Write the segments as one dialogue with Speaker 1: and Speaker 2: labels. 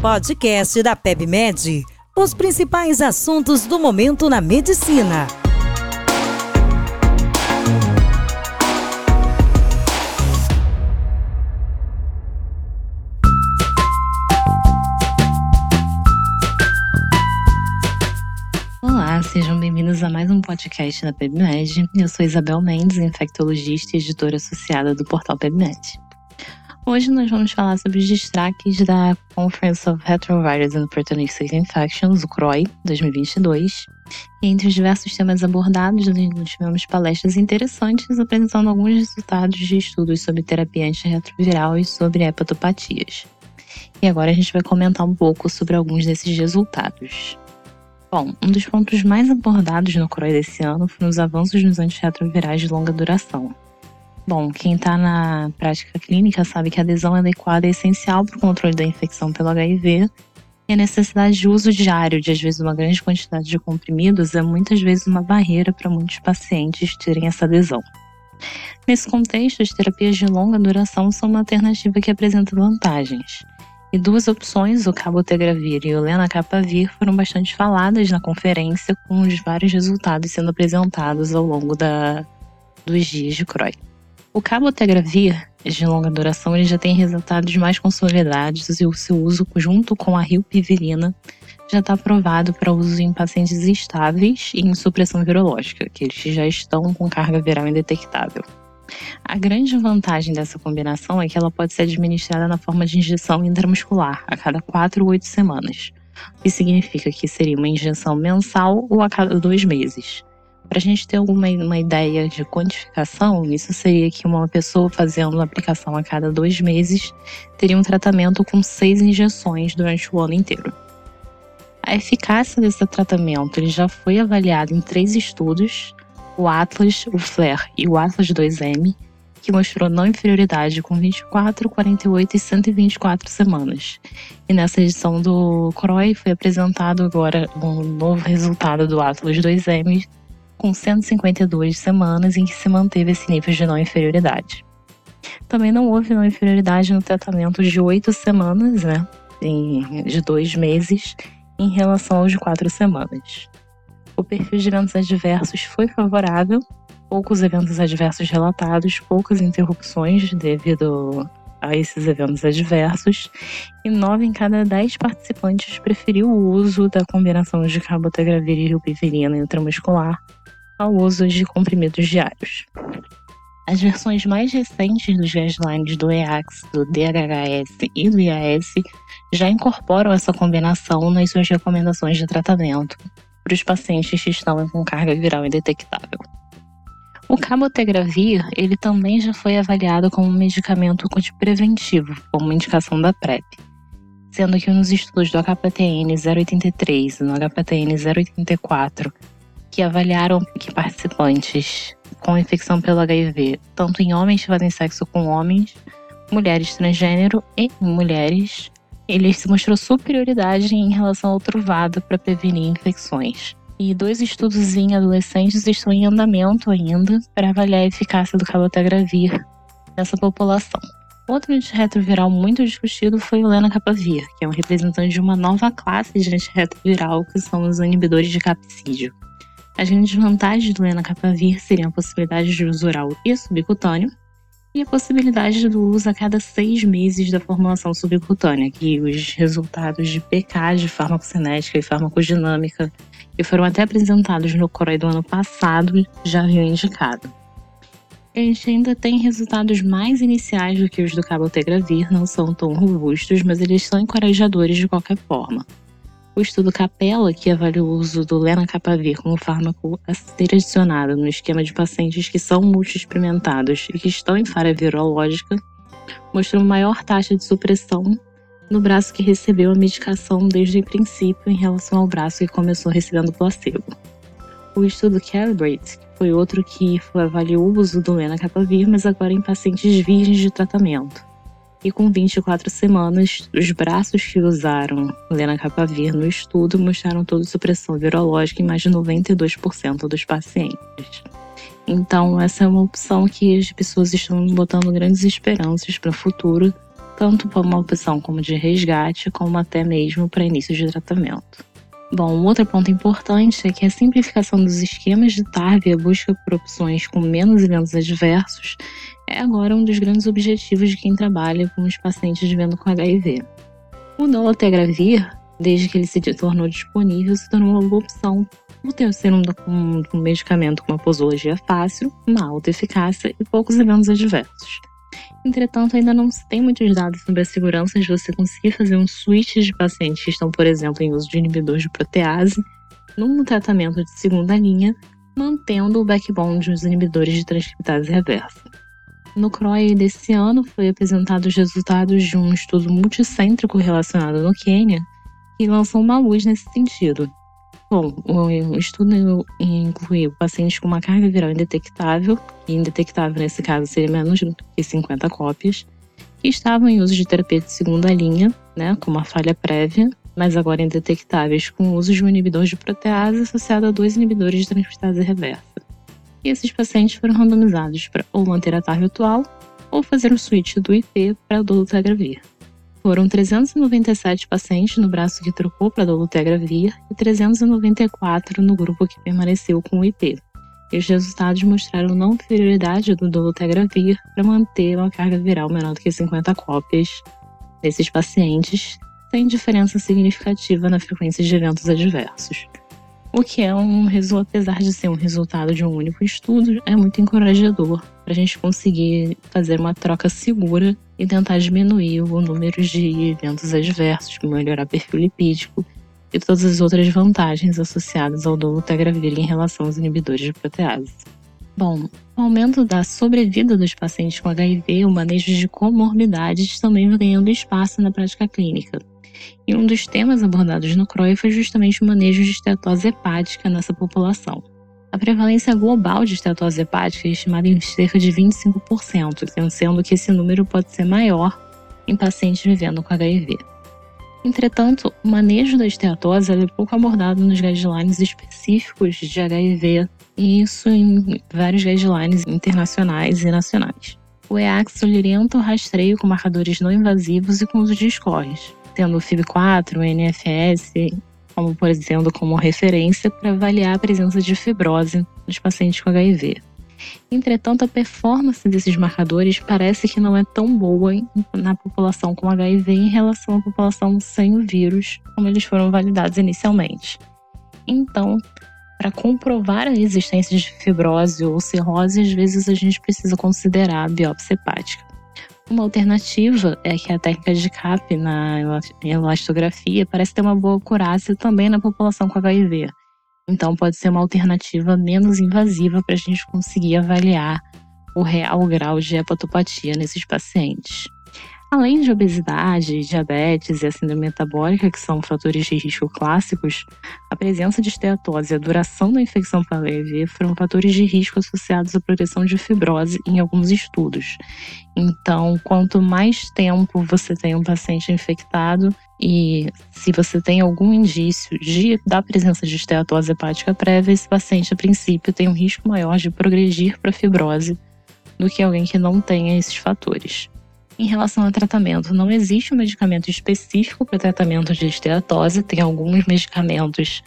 Speaker 1: Podcast da PebMed. Os principais assuntos do momento na medicina.
Speaker 2: Olá, sejam bem-vindos a mais um podcast da PebMed. Eu sou Isabel Mendes, infectologista e editora associada do portal PebMed. Hoje nós vamos falar sobre os destaques da Conference of Retrovirus and Opportunistic Infections, o CROI, 2022. E entre os diversos temas abordados, nós tivemos palestras interessantes apresentando alguns resultados de estudos sobre terapia antirretroviral e sobre hepatopatias. E agora a gente vai comentar um pouco sobre alguns desses resultados. Bom, um dos pontos mais abordados no CROI desse ano foram os avanços nos antirretrovirais de longa duração. Bom, quem está na prática clínica sabe que a adesão adequada é essencial para o controle da infecção pelo HIV e a necessidade de uso diário de, às vezes, uma grande quantidade de comprimidos é muitas vezes uma barreira para muitos pacientes terem essa adesão. Nesse contexto, as terapias de longa duração são uma alternativa que apresenta vantagens. E duas opções, o cabotegravir e o lenacapavir, foram bastante faladas na conferência, com os vários resultados sendo apresentados ao longo da, dos dias de CROI. O cabotegravir de longa duração ele já tem resultados mais consolidados e o seu uso junto com a rilpivirina já está aprovado para uso em pacientes estáveis e em supressão virológica, que eles já estão com carga viral indetectável. A grande vantagem dessa combinação é que ela pode ser administrada na forma de injeção intramuscular a cada 4 ou 8 semanas, o que significa que seria uma injeção mensal ou a cada dois meses. Para a gente ter alguma uma ideia de quantificação, isso seria que uma pessoa fazendo uma aplicação a cada dois meses teria um tratamento com seis injeções durante o ano inteiro. A eficácia desse tratamento ele já foi avaliado em três estudos, o Atlas, o FLAIR e o Atlas 2M, que mostrou não inferioridade com 24, 48 e 124 semanas. E nessa edição do CROI foi apresentado agora um novo resultado do Atlas 2M com 152 semanas em que se manteve esse nível de não inferioridade. Também não houve não inferioridade no tratamento de 8 semanas, né, de dois meses, em relação aos de 4 semanas. O perfil de eventos adversos foi favorável, poucos eventos adversos relatados, poucas interrupções devido a esses eventos adversos, e 9 em cada 10 participantes preferiu o uso da combinação de cabotegravir e rilpivirina intramuscular ao uso de comprimidos diários. As versões mais recentes dos guidelines do EACS, do DHHS e do IAS já incorporam essa combinação nas suas recomendações de tratamento para os pacientes que estão com carga viral indetectável. O cabotegravir, ele também já foi avaliado como um medicamento preventivo, como indicação da PrEP, sendo que nos estudos do HPTN 083 e no HPTN 084 que avaliaram que participantes com infecção pelo HIV, tanto em homens que fazem sexo com homens, mulheres transgênero e mulheres, ele se mostrou superioridade em relação ao truvado para prevenir infecções. E dois estudos em adolescentes estão em andamento ainda para avaliar a eficácia do cabotegravir nessa população. Outro antirretroviral muito discutido foi o lenacapavir, que é um representante de uma nova classe de antirretroviral que são os inibidores de capsídeo. As grandes vantagens do lenacapavir seriam a possibilidade de uso oral e subcutâneo e a possibilidade do uso a cada seis meses da formulação subcutânea, que os resultados de PK de farmacocinética e farmacodinâmica, que foram até apresentados no COROI do ano passado, já haviam indicado. A gente ainda tem resultados mais iniciais do que os do cabotegravir, não são tão robustos, mas eles são encorajadores de qualquer forma. O estudo Capella, que avalia o uso do lenacapavir como fármaco a ser adicionado no esquema de pacientes que são multi-experimentados e que estão em falha virológica, mostrou maior taxa de supressão no braço que recebeu a medicação desde o princípio em relação ao braço que começou recebendo placebo. O estudo Calibrate foi outro que avaliou o uso do lenacapavir, mas agora em pacientes virgens de tratamento e com 24 semanas, os braços que usaram lenacapavir no estudo mostraram toda supressão virológica em mais de 92% dos pacientes. Então, essa é uma opção que as pessoas estão botando grandes esperanças para o futuro, tanto para uma opção como de resgate, como até mesmo para início de tratamento. Bom, um outro ponto importante é que a simplificação dos esquemas de TARV e a busca por opções com menos eventos adversos é agora um dos grandes objetivos de quem trabalha com os pacientes vivendo com HIV. O dolutegravir, desde que ele se tornou disponível, se tornou uma boa opção por ter ser um, um, um medicamento com uma posologia fácil, uma alta eficácia e poucos eventos adversos. Entretanto, ainda não se tem muitos dados sobre a segurança de você conseguir fazer um switch de pacientes que estão, por exemplo, em uso de inibidores de protease, num tratamento de segunda linha, mantendo o backbone dos inibidores de transcriptase reversa. No CROI desse ano, foi apresentado os resultados de um estudo multicêntrico relacionado no Quênia, que lançou uma luz nesse sentido. Bom, o estudo incluiu pacientes com uma carga viral indetectável, e indetectável nesse caso seria menos que 50 cópias, que estavam em uso de terapia de segunda linha, né, com uma falha prévia, mas agora indetectáveis com o uso de um inibidor de protease associado a dois inibidores de transcriptase reversa. E esses pacientes foram randomizados para ou manter a tarja atual ou fazer o switch do IP para dolutegravir. Foram 397 pacientes no braço que trocou para dolutegravir e 394 no grupo que permaneceu com o IP. E os resultados mostraram não inferioridade do dolutegravir para manter uma carga viral menor do que 50 cópias nesses pacientes, sem diferença significativa na frequência de eventos adversos. O que é um resultado, apesar de ser um resultado de um único estudo, é muito encorajador para a gente conseguir fazer uma troca segura e tentar diminuir o número de eventos adversos, melhorar perfil lipídico e todas as outras vantagens associadas ao dolutegravir em relação aos inibidores de protease. Bom, o aumento da sobrevida dos pacientes com HIV e o manejo de comorbidades também vem ganhando espaço na prática clínica. E um dos temas abordados no CROI foi justamente o manejo de estetose hepática nessa população. A prevalência global de estetose hepática é estimada em cerca de 25%, sendo que esse número pode ser maior em pacientes vivendo com HIV. Entretanto, o manejo da esteatose é pouco abordado nos guidelines específicos de HIV, e isso em vários guidelines internacionais e nacionais. O EACS orienta o rastreio com marcadores não invasivos e com uso de scores, tendo o FIB4, o NFS, como por exemplo, como referência para avaliar a presença de fibrose nos pacientes com HIV. Entretanto, a performance desses marcadores parece que não é tão boa na população com HIV em relação à população sem o vírus, como eles foram validados inicialmente. Então, para comprovar a existência de fibrose ou cirrose, às vezes a gente precisa considerar a biópsia hepática. Uma alternativa é que a técnica de CAP na elastografia parece ter uma boa acurácia também na população com HIV. Então, pode ser uma alternativa menos invasiva para a gente conseguir avaliar o real grau de hepatopatia nesses pacientes. Além de obesidade, diabetes e a síndrome metabólica, que são fatores de risco clássicos, a presença de esteatose e a duração da infecção pela HIV foram fatores de risco associados à progressão de fibrose em alguns estudos. Então, quanto mais tempo você tem um paciente infectado e se você tem algum indício de, da presença de esteatose hepática prévia, esse paciente, a princípio, tem um risco maior de progredir para fibrose do que alguém que não tenha esses fatores. Em relação ao tratamento, não existe um medicamento específico para tratamento de esteatose, tem alguns medicamentos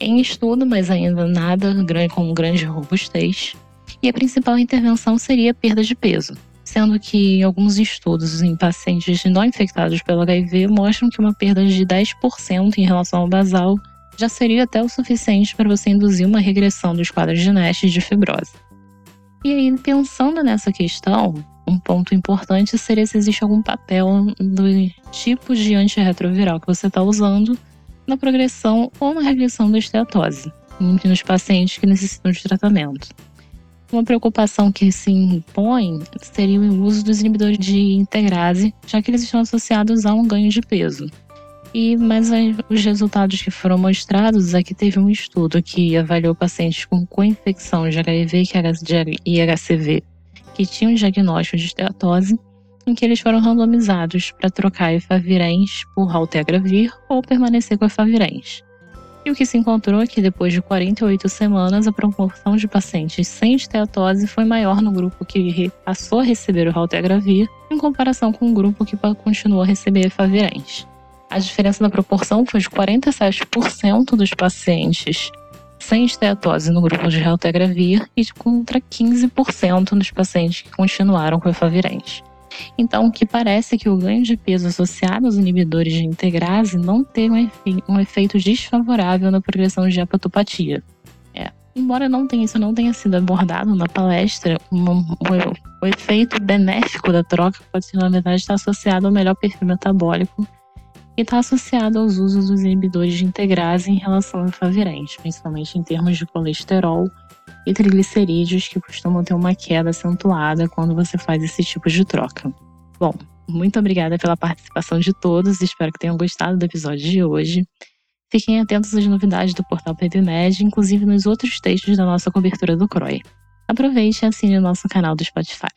Speaker 2: em estudo, mas ainda nada com grande robustez. E a principal intervenção seria a perda de peso, sendo que alguns estudos em pacientes não infectados pelo HIV mostram que uma perda de 10% em relação ao basal já seria até o suficiente para você induzir uma regressão dos quadros de Nash de fibrose. E aí, pensando nessa questão, um ponto importante seria se existe algum papel do tipo de antirretroviral que você está usando na progressão ou na regressão da esteatose nos pacientes que necessitam de tratamento. Uma preocupação que se impõe seria o uso dos inibidores de integrase, já que eles estão associados a um ganho de peso. E mas os resultados que foram mostrados é que teve um estudo que avaliou pacientes com co-infecção de HIV e HCV que tinham diagnóstico de esteatose, em que eles foram randomizados para trocar efavirenz por raltegravir ou permanecer com efavirenz. E o que se encontrou é que depois de 48 semanas, a proporção de pacientes sem esteatose foi maior no grupo que passou a receber o Raltegravir, em comparação com o grupo que continuou a receber efavirenz. A diferença na proporção foi de 47% dos pacientes sem esteatose no grupo de Raltegravir e contra 15% nos pacientes que continuaram com efavirenz. Então, o que parece que o ganho de peso associado aos inibidores de integrase não tem um, efe efeito desfavorável na progressão de hepatopatia. É. Embora não tenha, isso não tenha sido abordado na palestra, o efeito benéfico da troca pode na verdade, estar associado ao melhor perfil metabólico e está associado aos usos dos inibidores de integrase em relação ao efavirenz, principalmente em termos de colesterol e triglicerídeos que costumam ter uma queda acentuada quando você faz esse tipo de troca. Bom, muito obrigada pela participação de todos, espero que tenham gostado do episódio de hoje. Fiquem atentos às novidades do portal PebMed, inclusive nos outros textos da nossa cobertura do CROI. Aproveite e assine o nosso canal do Spotify.